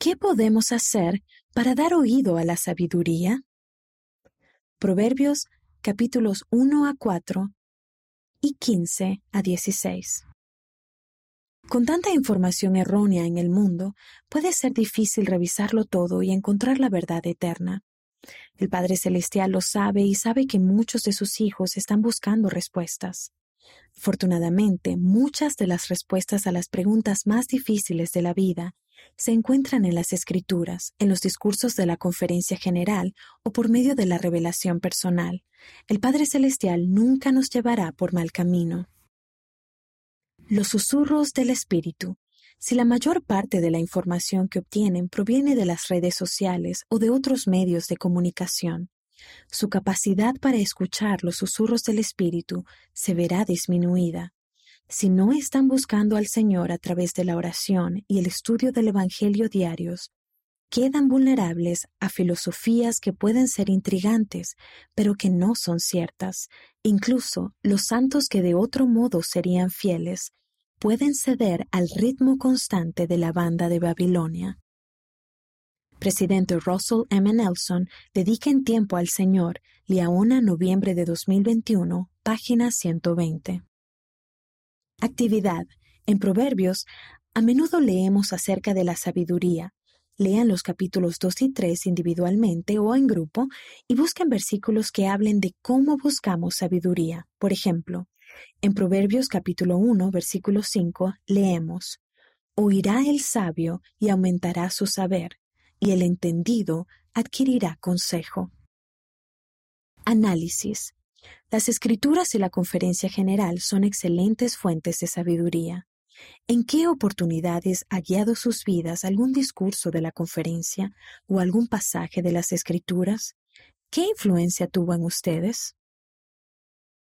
¿Qué podemos hacer para dar oído a la sabiduría? Proverbios capítulos 1 a 4 y 15 a 16. Con tanta información errónea en el mundo, puede ser difícil revisarlo todo y encontrar la verdad eterna. El Padre Celestial lo sabe y sabe que muchos de sus hijos están buscando respuestas. Afortunadamente, muchas de las respuestas a las preguntas más difíciles de la vida se encuentran en las escrituras, en los discursos de la conferencia general o por medio de la revelación personal. El Padre Celestial nunca nos llevará por mal camino. Los susurros del Espíritu. Si la mayor parte de la información que obtienen proviene de las redes sociales o de otros medios de comunicación, su capacidad para escuchar los susurros del Espíritu se verá disminuida. Si no están buscando al Señor a través de la oración y el estudio del Evangelio diarios, quedan vulnerables a filosofías que pueden ser intrigantes, pero que no son ciertas. Incluso los santos que de otro modo serían fieles pueden ceder al ritmo constante de la banda de Babilonia. Presidente Russell M. Nelson dediquen tiempo al Señor, Liaona, noviembre de 2021, página 120. Actividad. En Proverbios, a menudo leemos acerca de la sabiduría. Lean los capítulos 2 y 3 individualmente o en grupo y busquen versículos que hablen de cómo buscamos sabiduría. Por ejemplo, en Proverbios capítulo 1, versículo 5, leemos, Oirá el sabio y aumentará su saber, y el entendido adquirirá consejo. Análisis. Las escrituras y la conferencia general son excelentes fuentes de sabiduría. ¿En qué oportunidades ha guiado sus vidas algún discurso de la conferencia o algún pasaje de las escrituras? ¿Qué influencia tuvo en ustedes?